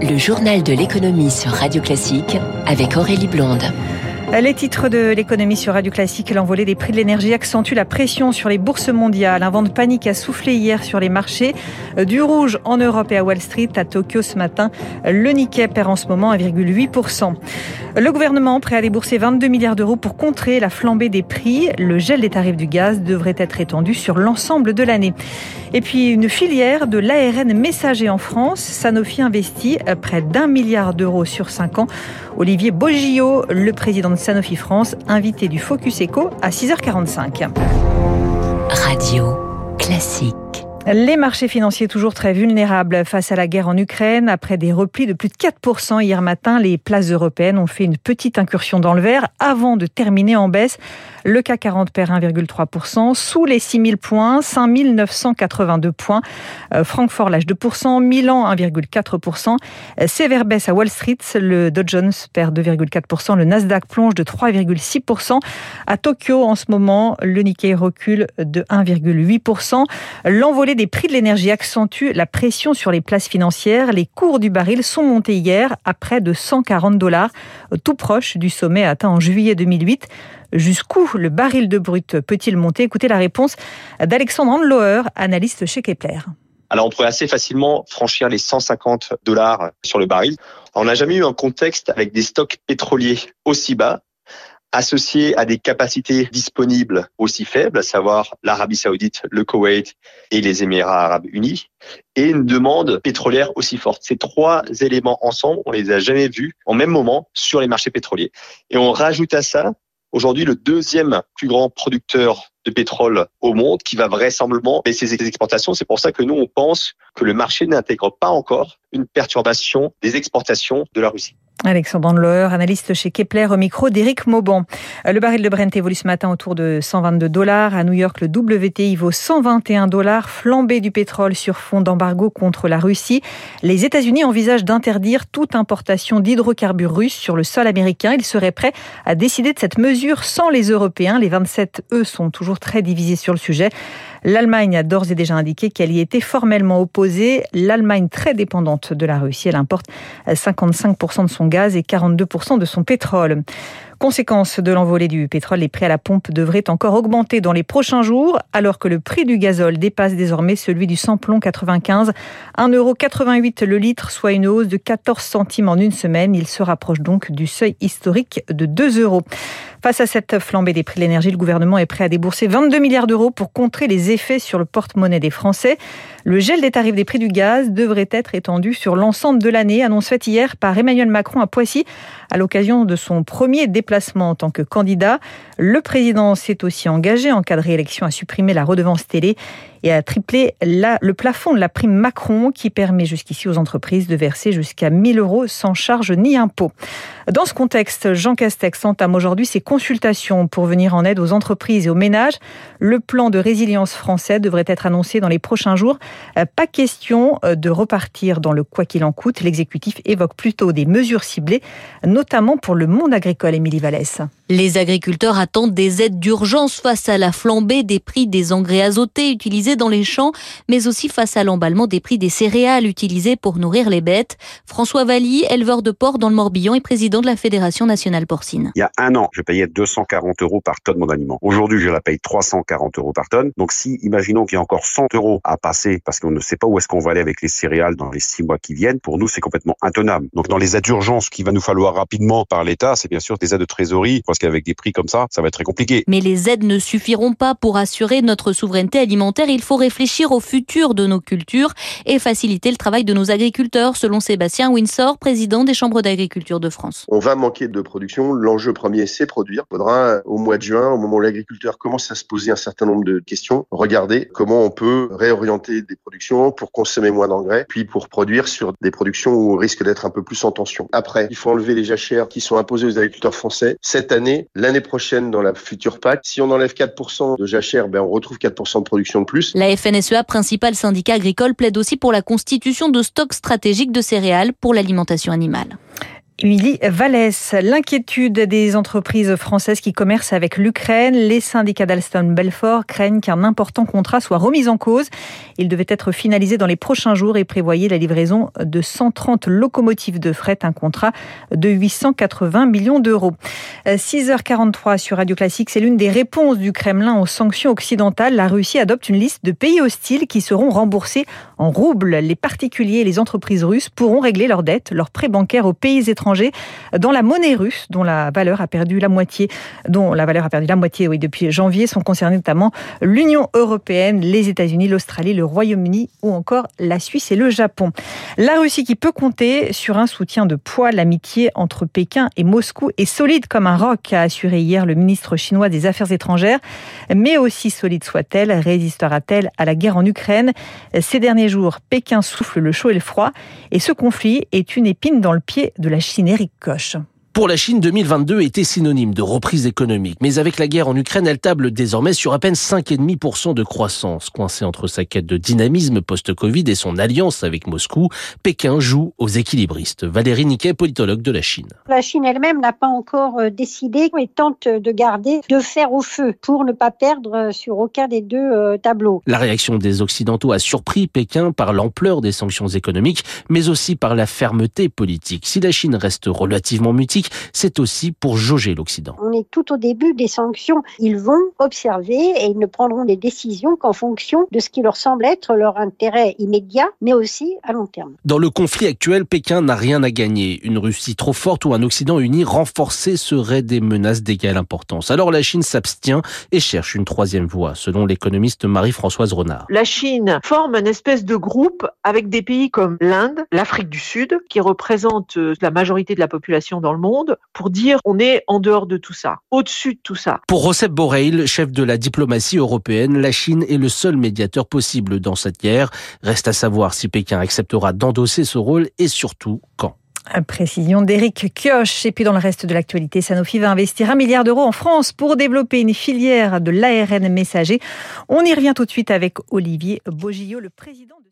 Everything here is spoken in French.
Le journal de l'économie sur Radio Classique avec Aurélie Blonde. Les titres de l'économie sur Radio Classique, l'envolée des prix de l'énergie accentue la pression sur les bourses mondiales. Un vent de panique a soufflé hier sur les marchés. Du rouge en Europe et à Wall Street. À Tokyo ce matin, le Nikkei perd en ce moment 1,8%. Le gouvernement prêt à débourser 22 milliards d'euros pour contrer la flambée des prix. Le gel des tarifs du gaz devrait être étendu sur l'ensemble de l'année. Et puis une filière de l'ARN messager en France. Sanofi investit près d'un milliard d'euros sur cinq ans. Olivier Bogillot, le président de Sanofi France, invité du Focus Eco à 6h45. Radio classique. Les marchés financiers toujours très vulnérables face à la guerre en Ukraine. Après des replis de plus de 4% hier matin, les places européennes ont fait une petite incursion dans le vert avant de terminer en baisse. Le CAC 40 perd 1,3%, sous les 6000 points, 5982 points. Euh, Francfort lâche 2%, Milan 1,4%. Sévère baisse à Wall Street, le Dow Jones perd 2,4%, le Nasdaq plonge de 3,6%. À Tokyo, en ce moment, le Nikkei recule de 1,8%. L'envolée des prix de l'énergie accentue la pression sur les places financières. Les cours du baril sont montés hier à près de 140 dollars, tout proche du sommet atteint en juillet 2008. Jusqu'où le baril de brut peut-il monter? Écoutez la réponse d'Alexandre Andlauer, analyste chez Kepler. Alors on pourrait assez facilement franchir les 150 dollars sur le baril. On n'a jamais eu un contexte avec des stocks pétroliers aussi bas associés à des capacités disponibles aussi faibles, à savoir l'Arabie saoudite, le Koweït et les Émirats arabes unis, et une demande pétrolière aussi forte. Ces trois éléments ensemble, on les a jamais vus en même moment sur les marchés pétroliers. Et on rajoute à ça aujourd'hui le deuxième plus grand producteur de pétrole au monde qui va vraisemblablement baisser ses exportations. C'est pour ça que nous, on pense que le marché n'intègre pas encore une perturbation des exportations de la Russie. Alexandre Loher, analyste chez Kepler au micro d'Éric Mauban. Le baril de Brent évolue ce matin autour de 122 dollars. À New York, le WTI vaut 121 dollars, flambée du pétrole sur fond d'embargo contre la Russie. Les États-Unis envisagent d'interdire toute importation d'hydrocarbures russes sur le sol américain. Ils seraient prêts à décider de cette mesure sans les Européens. Les 27, eux, sont toujours très divisés sur le sujet. L'Allemagne a d'ores et déjà indiqué qu'elle y était formellement opposée. L'Allemagne, très dépendante de la Russie, elle importe 55% de son gaz et 42% de son pétrole. Conséquence de l'envolée du pétrole, les prix à la pompe devraient encore augmenter dans les prochains jours, alors que le prix du gazole dépasse désormais celui du samplon 95, 1,88€ le litre, soit une hausse de 14 centimes en une semaine. Il se rapproche donc du seuil historique de 2 euros. Face à cette flambée des prix de l'énergie, le gouvernement est prêt à débourser 22 milliards d'euros pour contrer les effets sur le porte-monnaie des Français. Le gel des tarifs des prix du gaz devrait être étendu sur l'ensemble de l'année, annonce faite hier par Emmanuel Macron à Poissy à l'occasion de son premier en tant que candidat. Le président s'est aussi engagé en cas de réélection à supprimer la redevance télé et à tripler le plafond de la prime Macron qui permet jusqu'ici aux entreprises de verser jusqu'à 1000 euros sans charge ni impôt. Dans ce contexte, Jean Castex entame aujourd'hui ses consultations pour venir en aide aux entreprises et aux ménages. Le plan de résilience français devrait être annoncé dans les prochains jours. Euh, pas question euh, de repartir dans le quoi qu'il en coûte. L'exécutif évoque plutôt des mesures ciblées, notamment pour le monde agricole, Émilie Vallès. Les agriculteurs attendent des aides d'urgence face à la flambée des prix des engrais azotés utilisés dans les champs, mais aussi face à l'emballement des prix des céréales utilisées pour nourrir les bêtes. François Valli, éleveur de porc dans le Morbihan et président de la Fédération nationale porcine. Il y a un an, je payais 240 euros par tonne mon aliment. Aujourd'hui, je la paye 340 euros par tonne. Donc si, imaginons qu'il y a encore 100 euros à passer parce qu'on ne sait pas où est-ce qu'on va aller avec les céréales dans les six mois qui viennent, pour nous, c'est complètement intenable. Donc dans les aides d'urgence qu'il va nous falloir rapidement par l'État, c'est bien sûr des aides de trésorerie parce qu'avec des prix comme ça, ça va être très compliqué. Mais les aides ne suffiront pas pour assurer notre souveraineté alimentaire. Il faut réfléchir au futur de nos cultures et faciliter le travail de nos agriculteurs, selon Sébastien Winsor, président des chambres d'agriculture de France. On va manquer de production. L'enjeu premier, c'est produire. Il faudra, au mois de juin, au moment où l'agriculteur commence à se poser un certain nombre de questions, regarder comment on peut réorienter des productions pour consommer moins d'engrais, puis pour produire sur des productions où on risque d'être un peu plus en tension. Après, il faut enlever les jachères qui sont imposées aux agriculteurs français. Cette année, l'année prochaine dans la future PAC. Si on enlève 4% de jachère, ben on retrouve 4% de production de plus. La FNSEA, principal syndicat agricole, plaide aussi pour la constitution de stocks stratégiques de céréales pour l'alimentation animale. Émilie Vallès, l'inquiétude des entreprises françaises qui commercent avec l'Ukraine. Les syndicats d'Alstom Belfort craignent qu'un important contrat soit remis en cause. Il devait être finalisé dans les prochains jours et prévoyait la livraison de 130 locomotives de fret, un contrat de 880 millions d'euros. 6h43 sur Radio Classique, c'est l'une des réponses du Kremlin aux sanctions occidentales. La Russie adopte une liste de pays hostiles qui seront remboursés en roubles. Les particuliers et les entreprises russes pourront régler leurs dettes, leurs prêts bancaires aux pays étrangers dans la monnaie russe, dont la valeur a perdu la moitié, dont la valeur a perdu la moitié, oui, depuis janvier, sont concernés notamment l'Union européenne, les États-Unis, l'Australie, le Royaume-Uni ou encore la Suisse et le Japon. La Russie qui peut compter sur un soutien de poids, l'amitié entre Pékin et Moscou est solide comme un roc, a assuré hier le ministre chinois des Affaires étrangères. Mais aussi solide soit-elle, résistera-t-elle à la guerre en Ukraine? Ces derniers jours, Pékin souffle le chaud et le froid et ce conflit est une épine dans le pied de la Chine Éric Coche. Pour la Chine, 2022 était synonyme de reprise économique. Mais avec la guerre en Ukraine, elle table désormais sur à peine 5,5% de croissance. Coincé entre sa quête de dynamisme post-Covid et son alliance avec Moscou, Pékin joue aux équilibristes. Valérie Niquet, politologue de la Chine. La Chine elle-même n'a pas encore euh, décidé et tente de garder de fer au feu pour ne pas perdre euh, sur aucun des deux euh, tableaux. La réaction des Occidentaux a surpris Pékin par l'ampleur des sanctions économiques, mais aussi par la fermeté politique. Si la Chine reste relativement mutique, c'est aussi pour jauger l'Occident. On est tout au début des sanctions. Ils vont observer et ils ne prendront des décisions qu'en fonction de ce qui leur semble être leur intérêt immédiat, mais aussi à long terme. Dans le conflit actuel, Pékin n'a rien à gagner. Une Russie trop forte ou un Occident uni renforcé seraient des menaces d'égale importance. Alors la Chine s'abstient et cherche une troisième voie, selon l'économiste Marie-Françoise Renard. La Chine forme une espèce de groupe avec des pays comme l'Inde, l'Afrique du Sud, qui représentent euh, la majorité de la population dans le monde pour dire on est en dehors de tout ça, au-dessus de tout ça. Pour Recep Borrell, chef de la diplomatie européenne, la Chine est le seul médiateur possible dans cette guerre. Reste à savoir si Pékin acceptera d'endosser ce rôle et surtout quand. Précision d'Éric Kioch. Et puis dans le reste de l'actualité, Sanofi va investir un milliard d'euros en France pour développer une filière de l'ARN messager. On y revient tout de suite avec Olivier Bogillot, le président de